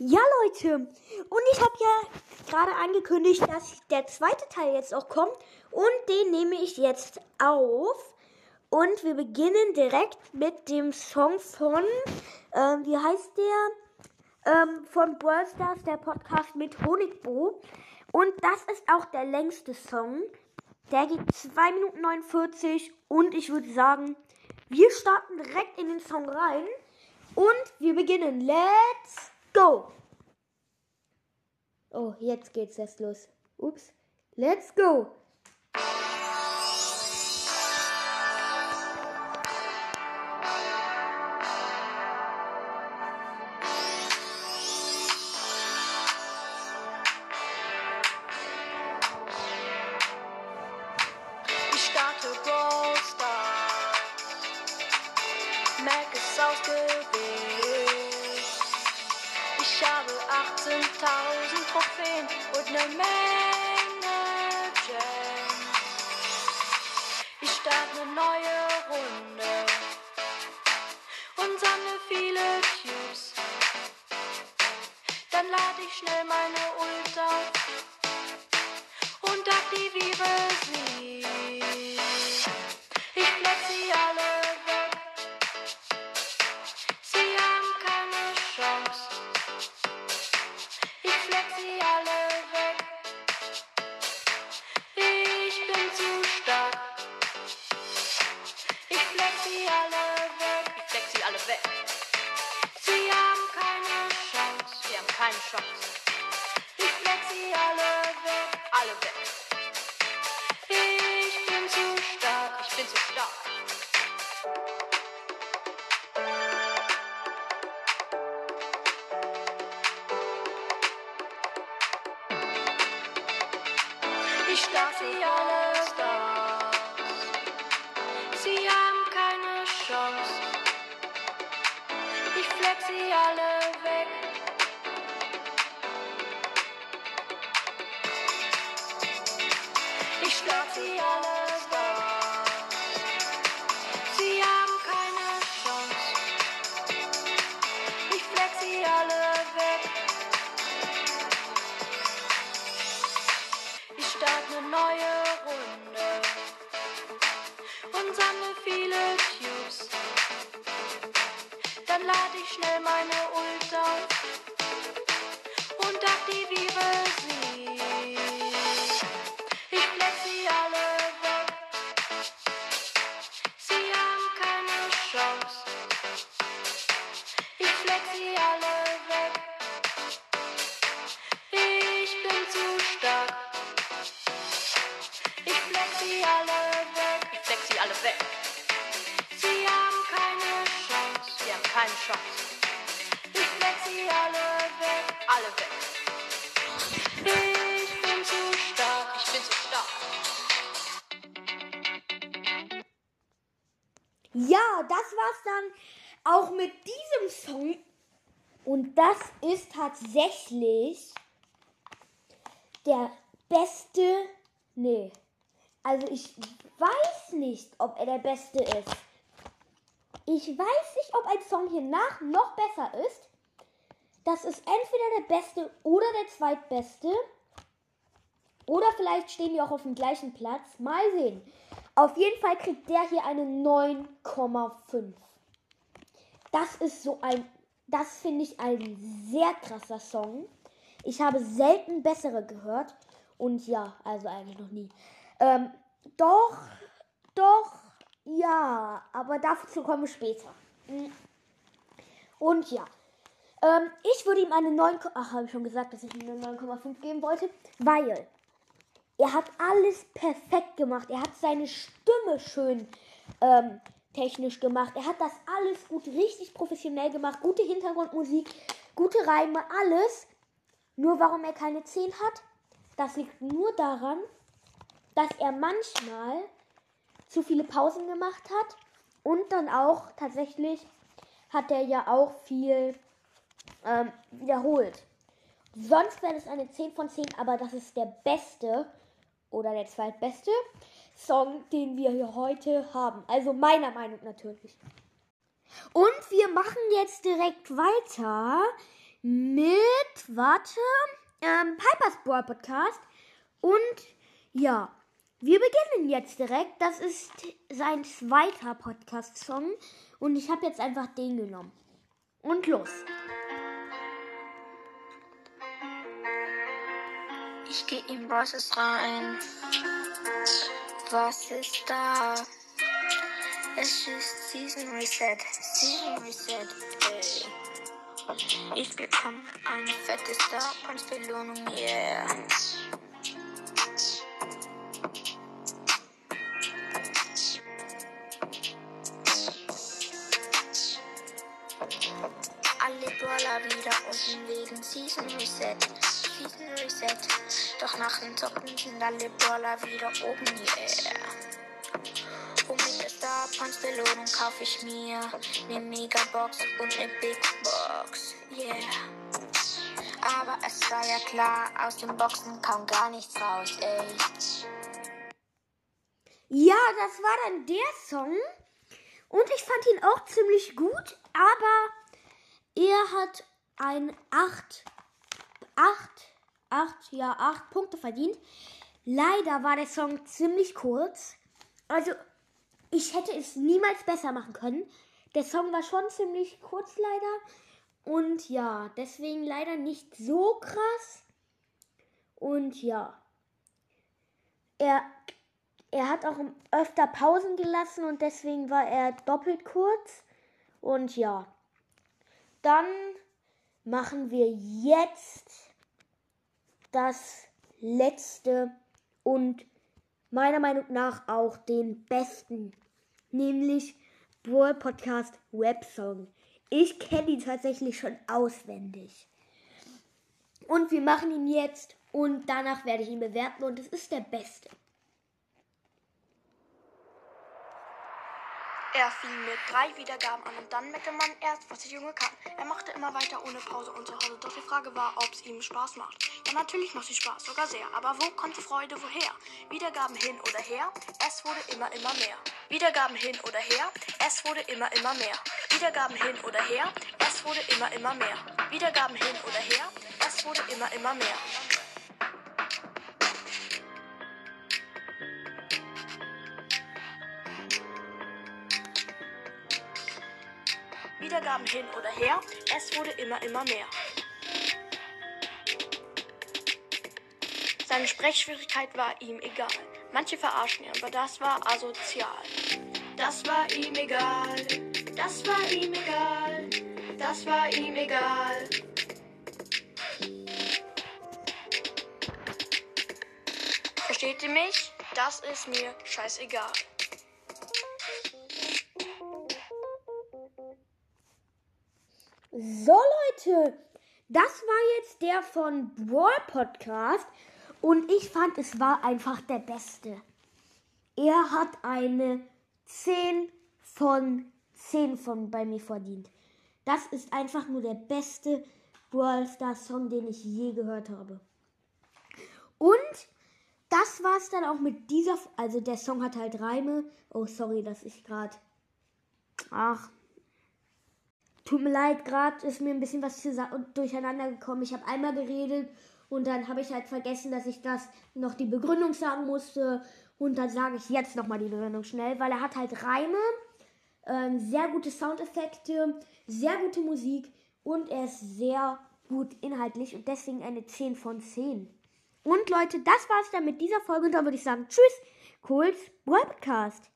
Ja, Leute, und ich habe ja gerade angekündigt, dass der zweite Teil jetzt auch kommt und den nehme ich jetzt auf. Und wir beginnen direkt mit dem Song von, ähm, wie heißt der? Ähm, von Brawl Stars, der Podcast mit Honigbo. Und das ist auch der längste Song. Der geht 2 Minuten 49 und ich würde sagen, wir starten direkt in den Song rein und wir beginnen. Let's go! Oh, jetzt geht's erst los. Ups. Let's go! Ich starte Brawl Stars. Ich habe 18.000 Trophäen und eine Menge Gems. Ich starte eine neue Runde und sammle viele Cubes. Dann lade ich schnell meine Ult auf und aktiviere Ich starte sie alle Stars. Sie haben keine Chance. Ich flex sie alle weg. Ich starte sie alle Ich starte eine neue Runde und sammle viele Cubes. Dann lade ich schnell meine Ult auf und aktiviere sie. Weg. Sie haben keine Chance. Sie haben keine Chance. Ich flex sie alle weg. Alle weg. Ich bin zu stark. Ich bin zu stark. Ja, das war's dann auch mit diesem Song. Und das ist tatsächlich der beste. Nee. Also ich weiß nicht, ob er der beste ist. Ich weiß nicht, ob ein Song hier nach noch besser ist. Das ist entweder der beste oder der zweitbeste. Oder vielleicht stehen die auch auf dem gleichen Platz. Mal sehen. Auf jeden Fall kriegt der hier eine 9,5. Das ist so ein, das finde ich ein sehr krasser Song. Ich habe selten bessere gehört. Und ja, also eigentlich noch nie. Ähm, doch, doch, ja, aber dazu kommen wir später. Mm. Und ja, ähm, ich würde ihm eine 9, ach, habe ich schon gesagt, dass ich ihm eine 9,5 geben wollte, weil er hat alles perfekt gemacht. Er hat seine Stimme schön ähm, technisch gemacht. Er hat das alles gut, richtig professionell gemacht. Gute Hintergrundmusik, gute Reime, alles. Nur warum er keine 10 hat, das liegt nur daran, dass er manchmal zu viele Pausen gemacht hat und dann auch tatsächlich hat er ja auch viel ähm, wiederholt. Sonst wäre es eine 10 von 10, aber das ist der beste oder der zweitbeste Song, den wir hier heute haben. Also meiner Meinung natürlich. Und wir machen jetzt direkt weiter mit warte, ähm, Pipers Brawl Podcast. Und ja, wir beginnen jetzt direkt. Das ist sein zweiter Podcast-Song. Und ich habe jetzt einfach den genommen. Und los. Ich geh in Bosses rein. Was ist da? Es ist Season Reset. Season Reset. Ey. Ich bekomme eine fette Star Points Belohnung, yeah. Alle Brawler wieder unten wegen Season Reset. Season Reset. Doch nach dem Zocken sind alle Brawler wieder oben, yeah. Und mit der Star Points Belohnung kaufe ich mir ne Megabox und ne Big Box, yeah. Aber es war ja klar, aus den Boxen kam gar nichts raus, ey. Ja, das war dann der Song. Und ich fand ihn auch ziemlich gut, aber er hat ein 8, 8, 8, ja, 8 Punkte verdient. Leider war der Song ziemlich kurz. Also, ich hätte es niemals besser machen können. Der Song war schon ziemlich kurz leider. Und ja, deswegen leider nicht so krass. Und ja. Er, er hat auch öfter Pausen gelassen und deswegen war er doppelt kurz. Und ja. Dann machen wir jetzt das letzte und meiner Meinung nach auch den besten, nämlich Brawl Podcast Websong. Ich kenne ihn tatsächlich schon auswendig. Und wir machen ihn jetzt und danach werde ich ihn bewerten und es ist der beste. Er fing mit drei Wiedergaben an und dann merkte man erst, was der Junge kann. Er machte immer weiter ohne Pause und zu Hause. Doch die Frage war, ob es ihm Spaß macht. Ja, natürlich macht es Spaß, sogar sehr. Aber wo kommt die Freude woher? Wiedergaben hin oder her, es wurde immer, immer mehr. Wiedergaben hin oder her, es wurde immer, immer mehr. Wiedergaben hin oder her, es wurde immer, immer mehr. Wiedergaben hin oder her, es wurde immer, immer mehr. Wiedergaben hin oder her, es wurde immer, immer mehr. Seine Sprechschwierigkeit war ihm egal. Manche verarschen ihn, aber das war asozial. Das war ihm egal. Das war ihm egal. Das war ihm egal. Versteht ihr mich? Das ist mir scheißegal. Leute, das war jetzt der von Brawl Podcast und ich fand, es war einfach der beste. Er hat eine 10 von 10 von bei mir verdient. Das ist einfach nur der beste Brawl Stars Song, den ich je gehört habe. Und das war's dann auch mit dieser, also der Song hat halt Reime. Oh, sorry, dass ich gerade, ach, Tut mir leid, gerade ist mir ein bisschen was durcheinander gekommen. Ich habe einmal geredet und dann habe ich halt vergessen, dass ich das noch die Begründung sagen musste. Und dann sage ich jetzt nochmal die Begründung schnell, weil er hat halt Reime, ähm, sehr gute Soundeffekte, sehr gute Musik und er ist sehr gut inhaltlich und deswegen eine 10 von 10. Und Leute, das war's dann mit dieser Folge und dann würde ich sagen, tschüss, Kohls Podcast.